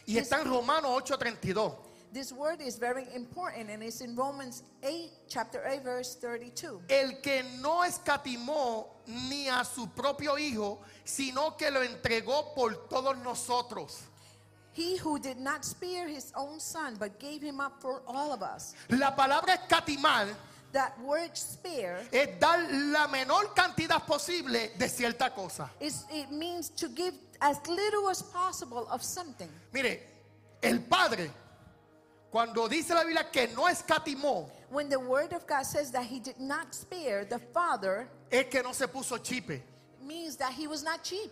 Y Yes. está en Romanos 8:32. This word is very important and it's in Romans 8, chapter 8, verse 32. El que no escatimó ni a su propio Hijo, sino que lo entregó por todos nosotros. He who did not spare his own son, but gave him up for all of us. La palabra escatimar That word spare es dar la menor cantidad posible de cierta cosa. is it means to give as little as possible of something. Mire, el Padre, cuando dice la Biblia que no escatimó, When the word of God says that he did not spare, the Father es que no se puso chipe. means that he was not cheap.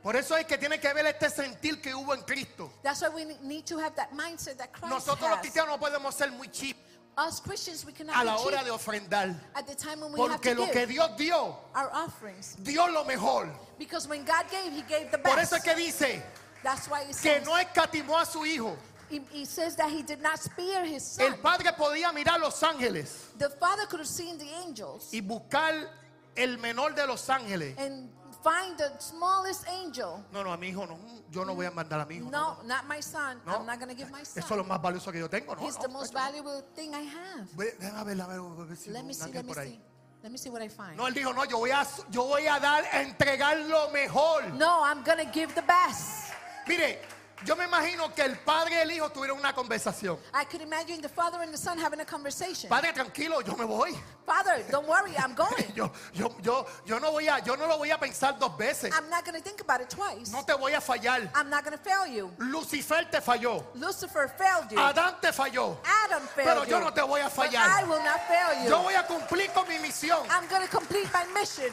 Por eso es que tiene que ver este sentir que hubo en Cristo. That's why we need to have that mindset that Christ Nosotros los has. cristianos no podemos ser muy cheap Us Christians, we cannot a la hora de ofrendar. at the time when we have Porque to lo que give Dios dio, our offerings. dio lo mejor. Because when God gave, He gave the Por best. eso es que dice That's why He que says, no escatimó a su hijo. he, he says that He did not spare His El son. padre podía mirar los ángeles The Father could have seen the angels y buscar el menor de los ángeles. and find the smallest angel. No, no, a mi hijo no. Yo no voy a mandar a mi hijo. No, not my son. No. I'm not going to give my Eso es son. lo más valioso que yo tengo. No, He's no, the most no. valuable thing I have. Ve- Déjame ver, a ver, a ver si Let me see, let me see. Let me see what I find. No, él dijo, no, yo voy a, yo voy a dar, a entregar lo mejor. No, I'm going to give the best. Mire, yo me imagino que el padre y el hijo tuvieron una conversación. I could imagine the father and the son having a conversation. Padre, tranquilo, yo me voy. Father, don't worry, I'm going. Yo, yo, yo, yo no voy a, yo no lo voy a pensar dos veces. I'm not going to think about it twice. No te voy a fallar. I'm not going to fail you. Lucifer te falló. Lucifer failed you. Adán te falló. Adam failed Pero you. yo no te voy a But I fallar. will not fail you. Yo voy a cumplir con mi misión. I'm going to complete my mission.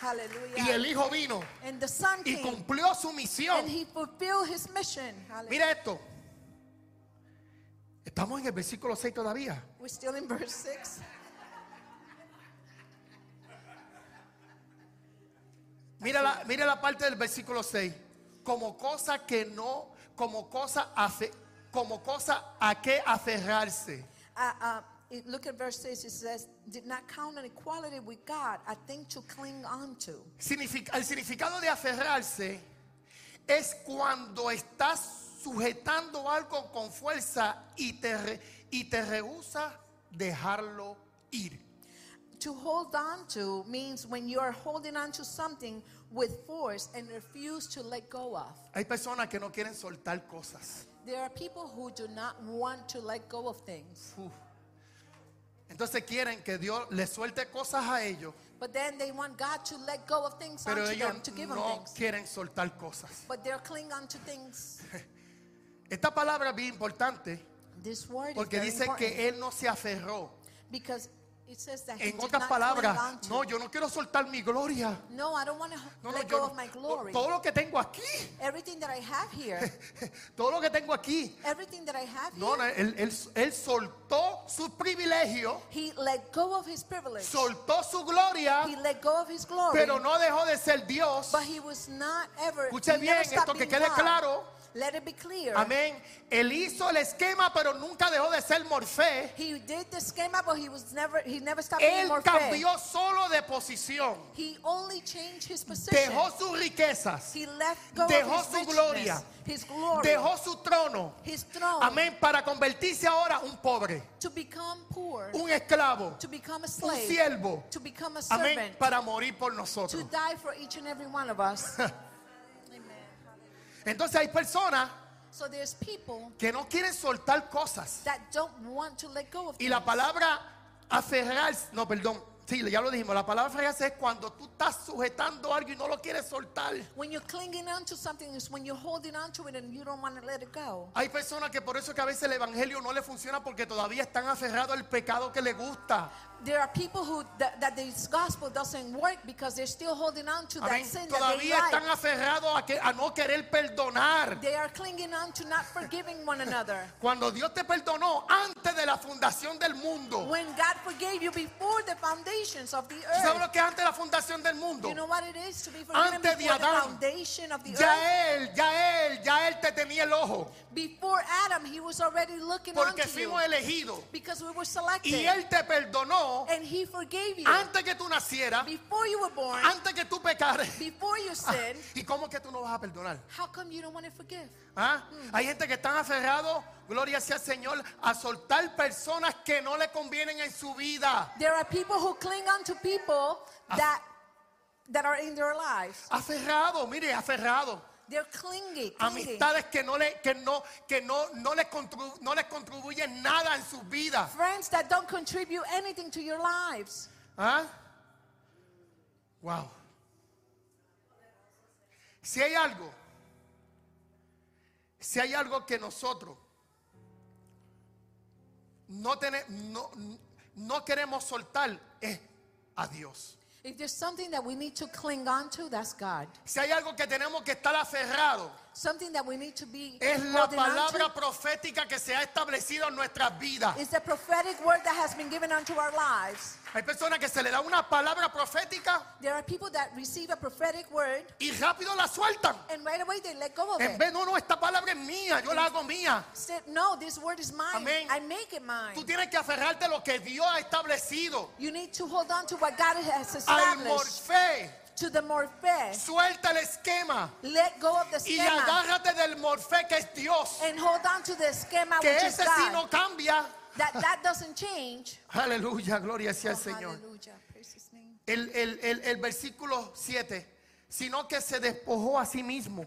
Hallelujah. Y el hijo vino and the son y came. cumplió su misión. And he fulfilled his mission. Hallelujah. Mira esto. Estamos en el versículo 6 todavía. We're still in verse 6. Mira la, mira la parte del versículo 6. Como cosa que no, como cosa, afe- como cosa a que aferrarse. Uh, uh, it- look at verse 6. It says, Did not count on equality with God a thing to cling on to. El significado de aferrarse es cuando estás sujetando algo con fuerza y te, y te rehúsa dejarlo ir. To hold on to means when you are holding on to something with force and refuse to let go of. Hay personas que no quieren soltar cosas. There are people who do not want to let go of things, Uf. Entonces quieren que Dios les suelte cosas a ellos, but then they want God to let go of things pero onto ellos them, to give them no things. quieren soltar cosas. But they're clinging on to things. Esta palabra es bien importante This word porque is very dice important que él no se aferró. because it says that he En did otras not palabras, cling on to. no, yo no quiero soltar mi gloria. No, I don't want to No, no, let yo go no- of my glory. Todo lo que tengo aquí, Everything that I have here, todo lo que tengo aquí. everything that I have No, no, here, él, él- él soltó su privilegio, he let go of his privilege. soltó su gloria, He let go of his glory. pero no dejó de ser Dios. But he was not ever. Escuche he never bien, stopped esto que being quede God. claro. Let it be clear. Amén. Él hizo el esquema, pero nunca dejó de ser Morfé. He did the schema, but he was never. He never stopped Él being fair. cambió solo de posición. He only changed his position. Dejó sus riquezas. he left go dejó of his su richness, gloria. his glory, Dejó su trono. his throne, Amén. Para convertirse ahora un pobre, to become poor, un esclavo, to become a un slave, siervo. to become a Amén. servant, Para morir por to nosotros. die for each and every one of us. Entonces hay personas So que no quieren soltar cosas. that don't want to let go of Y la palabra aferrarse, no, perdón. Sí, ya lo dijimos. La palabra aferrarse es cuando tú estás sujetando algo y no lo quieres soltar. When you're clinging on to something, is when you're holding on to it and you don't want to let it go. Hay personas que por eso es que a veces el evangelio no le funciona porque todavía están aferrados al pecado que les gusta. There are people who that, that this gospel doesn't work because they're still holding on to that Amén. sin that they Todavía están like. aferrados a, que, a no querer perdonar. They are clinging on to not forgiving one another. Cuando Dios te perdonó antes de la fundación del mundo. When God forgave you before the foundations of the ¿Tú ¿Sabes earth. lo que es antes de la fundación del mundo? You know what it is to be forgiven Antes de before the Adán, foundation of the earth? Ya él, ya él, ya él te tenía el ojo. Before Adam, he was already looking on Porque to you fuimos elegidos. because we were selected. Y él te perdonó and he forgave you antes que tú nacieras, before you were born, antes que tú pecares. before you Ah, sinned. ¿Y cómo es que tú no vas a perdonar? How come you don't want to forgive? ¿Ah? Hay gente que están aferrados, gloria sea al Señor, a soltar personas que no le convienen en su vida. There are people who cling on to people that that are in their lives. Aferrado, mire, aferrado. They're. Amistades que no le, que no, que no, no les no les contribuyen nada en sus vidas. Friends that don't contribute anything to your lives. ¿Ah? Wow. Si hay algo, si hay algo que nosotros no, tene- no, no queremos soltar, es a Dios. If there's something that we need to cling on to, that's God. Si hay algo que tenemos que estar aferrado, Something that we need to be es la palabra profética que se ha establecido en nuestras vidas. is the prophetic word that has been given unto our lives. Hay personas que se le da una palabra profética There are people that receive a prophetic word y rápido la sueltan. and right away they let go of En it. vez, no, no, esta palabra es mía, yo la hago mía. No, this word is mine. Amén. I make it mine. Tú tienes que aferrarte a lo que Dios ha establecido. You need to hold on to what God has Al established. morfé, To the morphe. suelta el esquema Let go of the y schema agárrate del morfé que es Dios. and hold on to the schema Que which is ese sí God. no cambia. That that doesn't change. Aleluya, gloria sea el Oh, Señor. hallelujah. Praise his name. El, el- el- el versículo 7, sino que se despojó a sí mismo,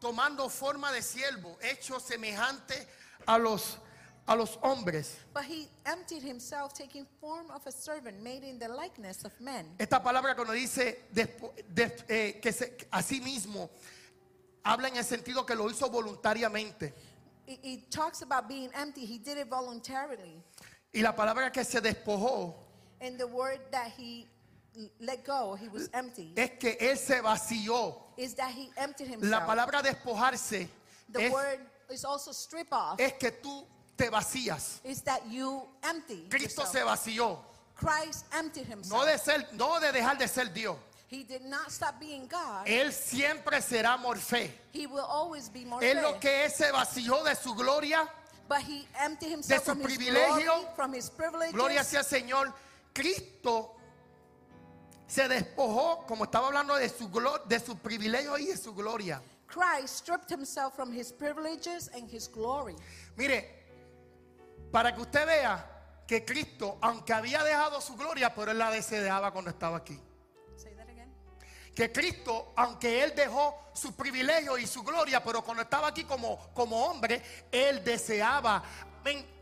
tomando forma de siervo, hecho semejante a los, a los hombres. But he emptied himself, taking form of a servant, made in the likeness of men. Esta palabra cuando dice despo- des- eh, que se, a sí mismo, habla en el sentido que lo hizo voluntariamente. It, it talks about being empty. He did it voluntarily. Y la palabra que se despojó And the word that he let go, he was empty, es que él se vació. is that he emptied La himself. palabra despojarse The es, word is also strip off, es que tú te vacías. is that you empty Cristo yourself. se vació. Christ emptied himself. No de, ser, no de dejar de ser Dios. He did not stop being God. Él siempre será morfé. he will always be more Él lo que es se vació de su gloria. But he emptied himself su from his privilegio. glory, from his privileges. Gloria sea al Señor. Cristo se despojó, como estaba hablando de su, glo- de su privilegio y de su gloria. Christ stripped himself from his privileges and his glory. Mire, para que usted vea que Cristo, aunque había dejado su gloria, pero él la deseaba cuando estaba aquí. Que Cristo, aunque él dejó su privilegio y su gloria, pero cuando estaba aquí como, como hombre, él deseaba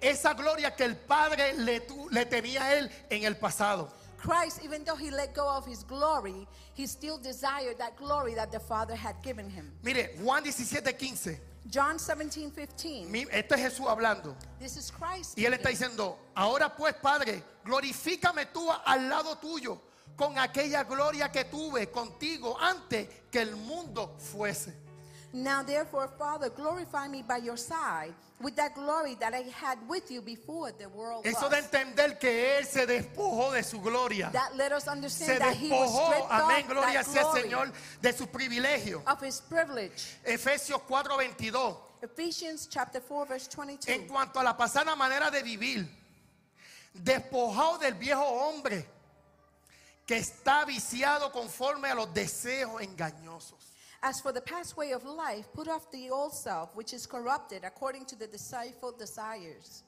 esa gloria que el Padre le, le tenía a él en el pasado. Christ, even though he let go of his glory, he still desired that glory that the Father had given him. Mire, Juan 17, 15. John 17, 15. Mi- Esto es Jesús hablando. This is Christ. Y él está diciendo, ahora pues Padre, glorifícame tú al lado tuyo con aquella gloria que tuve contigo antes que el mundo fuese. Now, therefore, Father, glorify me by your side with that glory that I had with you before the world Eso de entender que Él se despojó de su gloria. That let us Se understand that he was despojó, amén, gloria sea glory Señor, de su privilegio. of his privilege. Efesios 4:22. Ephesians chapter 4, verse 22. En cuanto a la pasada manera de vivir, despojado del viejo hombre que está viciado conforme a los deseos engañosos. As for the past way of life, put off the old self, which is corrupted according to the deceitful desires.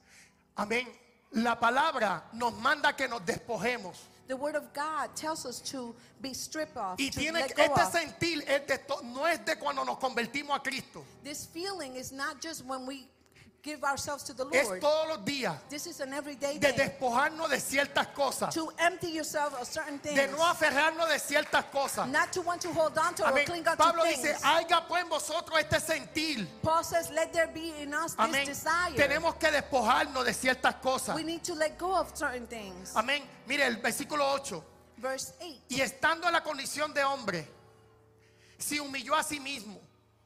Amén. La palabra nos manda que nos despojemos. The word of God tells us to be stripped off, Y tiene let que, go este sentir es de to- no es de cuando nos convertimos a Cristo. This feeling is not just when we give ourselves to the Es Lord. todos los días This is an everyday de thing. despojarnos de ciertas cosas. To empty yourself of certain things. De no aferrarnos de ciertas cosas. Not to want to hold on to or cling on Pablo to dice, haya pues en vosotros este sentir. Paul says, let there be in us Amén. this desire. Tenemos que despojarnos de ciertas cosas. We need to let go of certain things. Amén. Mire el versículo 8. Verse 8. Y estando en la condición de hombre, se humilló a sí mismo,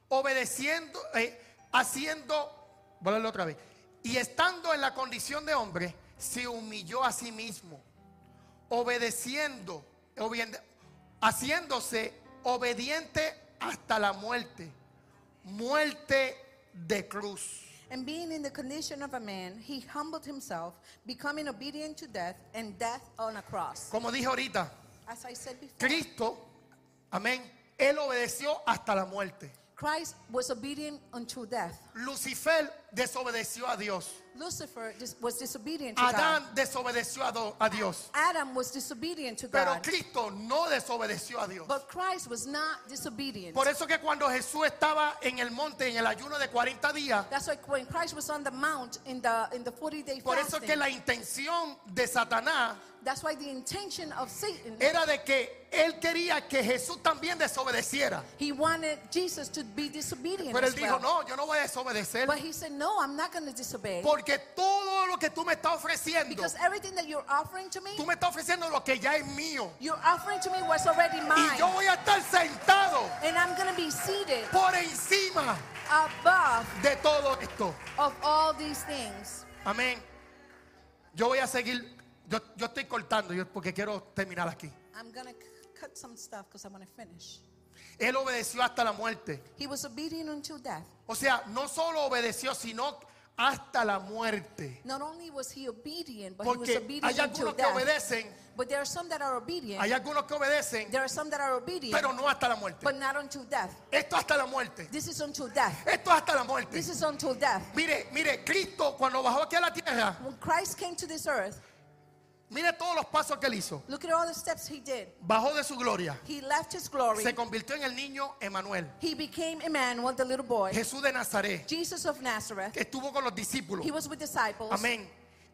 obedeciendo, eh, haciendo, voy a leerlo otra vez. Y estando en la condición de hombre, se humilló a sí mismo, obedeciendo, obedi- haciéndose obediente hasta la muerte, muerte de cruz. And being in the condition of a man, he humbled himself, becoming obedient to death and death on a cross. Como dije ahorita, As I said before, Cristo, amén, él obedeció hasta la muerte. Christ was obedient unto death. Lucifer desobedeció a Dios. Lucifer was disobedient to Adán God. desobedeció a, Dios. Adam was disobedient to Pero God. Cristo no desobedeció a Dios. But Christ was not disobedient. Por eso que cuando Jesús estaba en el monte en el ayuno de 40 días, That's why when Christ was on the mount in the in the 40 day por eso fasting, que la intención de Satanás that's why the intention of Satan era de que él quería que Jesús también desobedeciera. he wanted Jesus to be disobedient. Pero él dijo, well. no, yo no voy a obedecer. But he said, No, I'm not going to disobey. Porque todo lo que tú me estás ofreciendo, Because everything that you're offering to me, tú me estás ofreciendo lo que ya es mío. you're offering to me what's already Y mine. yo voy a estar sentado And I'm be seated por encima above de todo esto. of all these things. Amén. Yo voy a seguir. Yo, yo estoy cortando yo, porque quiero terminar aquí. I'm to cut some stuff because I want to finish. Él obedeció hasta la muerte. He was obedient until death. O sea, no solo obedeció, sino hasta la muerte. Not only was he obedient, but he was Porque obedient hay until algunos que death. obedecen, But there are some that are obedient. hay algunos que obedecen, There are some that are obedient, pero no hasta la muerte. but not until death. Esto hasta la muerte. This is until death. Esto hasta la muerte. This is until death. Mire, mire, Cristo cuando bajó aquí a la tierra, When Christ came to this earth, mire todos los pasos que él hizo. look at all the steps he did. Bajó de su gloria. He left his glory. Se convirtió en el niño Emanuel, He became Emmanuel, the little boy. Jesús de Nazaret, Jesus of Nazareth. que estuvo con los discípulos. He was with disciples. Amén.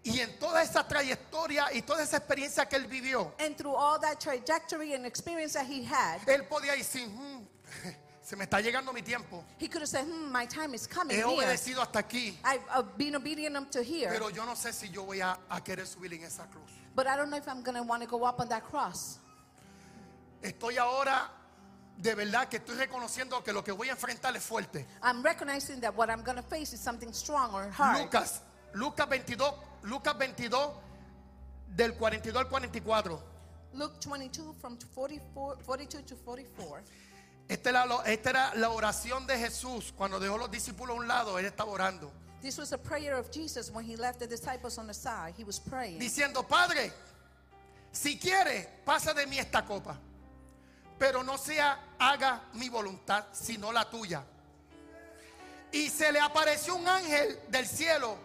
Y en toda esa trayectoria y toda esa experiencia que él vivió, And through all that trajectory and experience that he had, él podía decir, "Mm, se me está llegando mi tiempo. he could have said, hmm, my time is coming He obedecido hasta aquí, I've been obedient up to here, pero yo no sé si yo voy a, a querer subir en esa cruz. But I don't know if I'm going to want to go up on that cross. Estoy ahora de verdad que estoy reconociendo que lo que voy a enfrentar es fuerte. I'm recognizing that what I'm going to face is something strong or hard. Lucas, Lucas 22, Lucas 22 del 42 al 44. Luke 22 from 44, 42 to 44. Esta era, esta era la oración de Jesús cuando dejó los discípulos a un lado, él estaba orando, This was a prayer of Jesus when he left the disciples on the side. He was praying. diciendo, Padre, si quiere, pasa de mí esta copa, pero no sea haga mi voluntad, sino la tuya. Y se le apareció un ángel del cielo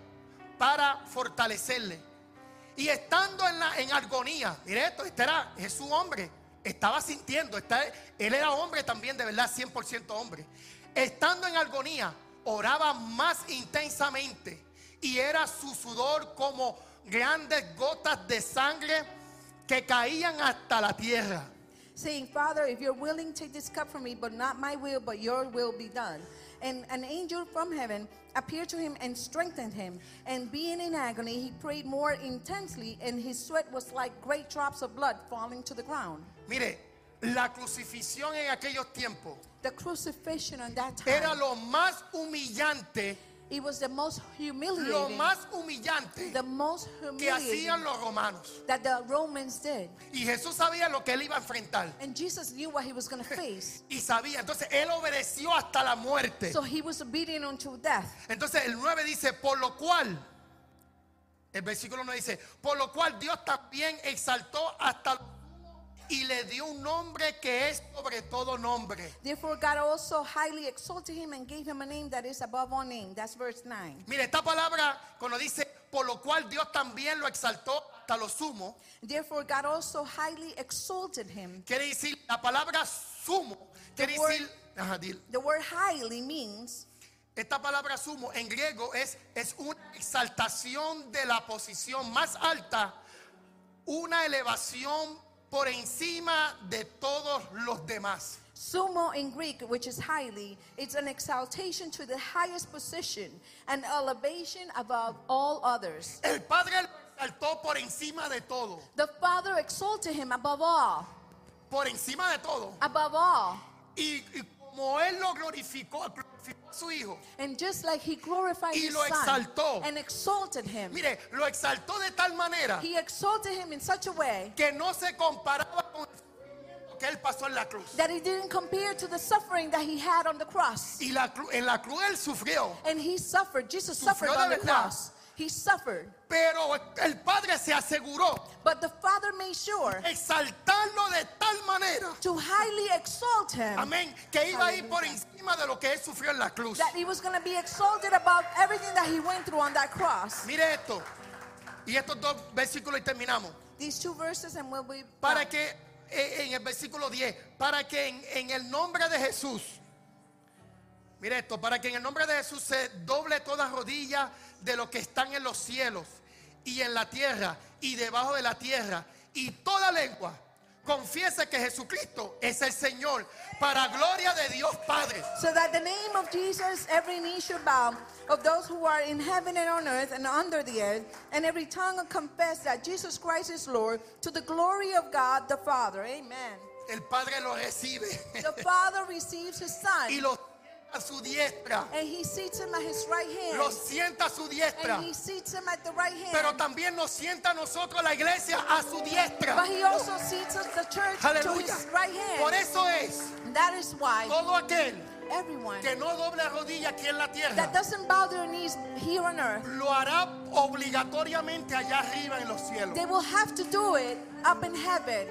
para fortalecerle. Y estando en, la, en agonía, mire esto, este era Jesús hombre, estaba sintiendo, está- él era hombre también, de verdad, 100% hombre. Estando en agonía, oraba más intensamente y era su sudor como grandes gotas de sangre que caían hasta la tierra. saying, Father, if you're willing, take this cup from me, but not my will, but your will be done. And an angel from heaven appeared to him and strengthened him. And being in agony, he prayed more intensely, and his sweat was like great drops of blood falling to the ground. Mire, la crucifixión en aquellos tiempos The crucifixion on that time, era lo más humillante, it was the most lo humiliating, más humillante the most que hacían los romanos. that the Romans did. Y Jesús sabía lo que él iba a enfrentar. And Jesus knew what he was going to face. Y sabía, entonces él obedeció hasta la muerte. So he was obedient until death. Entonces el 9 dice, por lo cual, el versículo 9 dice, por lo cual Dios también exaltó hasta lo y le dio un nombre que es sobre todo nombre. Therefore, God also highly exalted him and gave him a name that is above all name. That's verse 9. Mire, esta palabra cuando dice, por lo cual Dios también lo exaltó hasta lo sumo, Therefore, God also highly exalted him. quiere decir, la palabra sumo, quiere The word- decir, ajá, dile. The word highly means Esta palabra sumo en griego es, es una exaltación de la posición más alta, una elevación por encima de todos los demás. sumo in Greek, which is highly. It's an exaltation to the highest position, an elevation above all others. El Padre lo exaltó por encima de todo, The Father exalted him above all, por encima de todo. above all. Y, y como Él lo glorificó, glorificó a su Hijo. And just like he glorified Y his lo son exaltó. and exalted him, Mire, lo exaltó de tal manera he exalted him in such a way que no se comparaba con que Él pasó en la cruz. that he didn't compare to the suffering that he had on the cross. Y la, en la cruz Él sufrió. And he suffered. Jesus Sufrió suffered on the cross. He suffered. Pero el Padre se aseguró But the Father made sure exaltarlo de tal manera, to highly exalt him amén, que iba a ir por encima de lo que él sufrió en la cruz. that he was going to be exalted above everything that he went through on that cross. Mire esto, y estos dos versículos y terminamos. These two verses and we'll be Para que, eh, en el versículo 10, para que en, en el nombre de Jesús, mire esto, para que en el nombre de Jesús se doble toda rodilla de los que están en los cielos y en la tierra y debajo de la tierra, y toda lengua confiese que Jesucristo es el Señor para gloria de Dios Padre. So that the name of Jesus, every knee should bow, of those who are in heaven and on earth and under the earth, and every tongue confess that Jesus Christ is Lord, to the glory of God the Father. Amen. El Padre lo recibe The Father receives his Son, y a su diestra. and he seats him at his right hand. Lo sienta a su diestra. And he seats him at the right hand. Pero también nos sienta a nosotros la iglesia a su diestra. but he also seats us the church to Aleluya. his right hand. Por eso es that is why todo aquel everyone que no doble rodilla aquí en la tierra that doesn't bow their knees here on earth, lo hará obligatoriamente allá arriba en los cielos. they will have to do it up in heaven.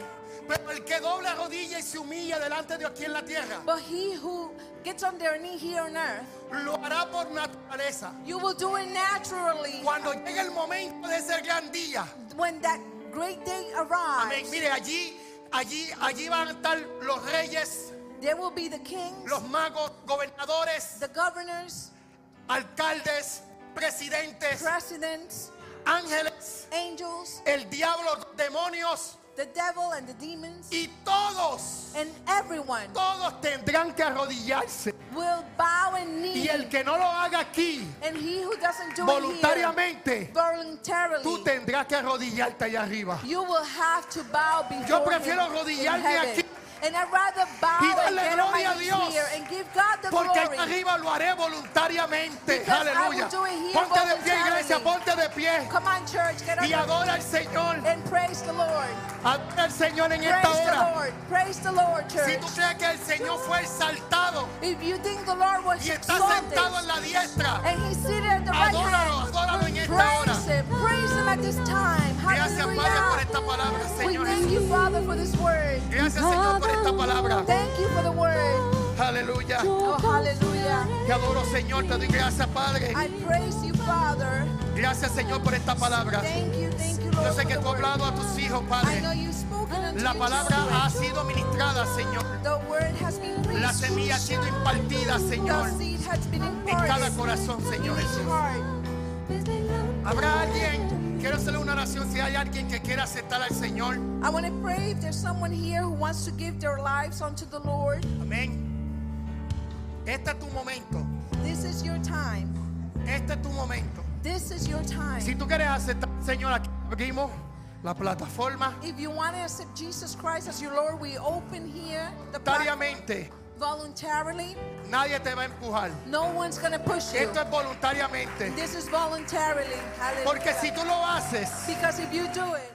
Pero el que doble rodilla y se humilla delante de aquí en la tierra But he who gets on their knee here on earth, lo hará por naturaleza. you will do it naturally Cuando llegue el momento de ese gran día, when that great day amén. arrives. Mire, allí, allí, allí van a estar los reyes, There will be the kings, los magos, gobernadores, the governors, alcaldes, presidentes, presidents, ángeles, angels, el diablo, los demonios the devil, and the demons, y todos, and everyone todos tendrán que arrodillarse. will bow and Y knee. el que no lo haga aquí And he who doesn't do it here voluntariamente, voluntarily, tú tendrás que arrodillarte allá arriba. you will have to bow before Yo prefiero arrodillarme aquí And I'd rather bow y and darle get on gloria a knees Dios. here and give God the Porque glory. arriba lo haré voluntariamente. Because I will Aleluya. do it here Ponte de pie, iglesia, ponte de pie. Come on, church, get Y on adora al Señor. and praise the Lord. Adora al Señor en esta Praise the hora. Lord. Praise the Lord, Si church. tú crees que el Señor fue exaltado If you think the Lord was y está sentado en la diestra, and he's seated at the right Adóralo, hand, adóralo en esta praise hora. him. Praise him at this time. gracias Padre por Hallelujah. esta palabra, We Señor thank you, Father, for this word. Gracias Señor por esta palabra. Thank you for the word. Aleluya. Oh, hallelujah. Te adoro Señor, te doy gracias Padre. I praise you, Father. Gracias Señor por esta palabra. Thank you, thank you, Yo Lord. sé for que tú has hablado a tus hijos, I Padre. know you've spoken La palabra ha sido ministrada, Señor. The word has been preached. La semilla ha sido impartida, Señor, The seed has been en cada imparted corazón, Señor Jesús. Habrá alguien, quiero hacerle una oración, si hay alguien que quiera aceptar al Señor. I want to pray if there's someone here who wants to give their lives unto the Lord. Amén. Este es tu momento. This is your time. Este es tu momento. This is your time. Si tú quieres aceptar al Señor, aquí abrimos la plataforma If you want to accept Jesus Christ as your Lord, we open here the platform. Voluntarily. Nadie te va a empujar. No one's to push you. Esto es voluntariamente. This is voluntarily. Hallelujah. Porque si tú lo haces, Because if you do it,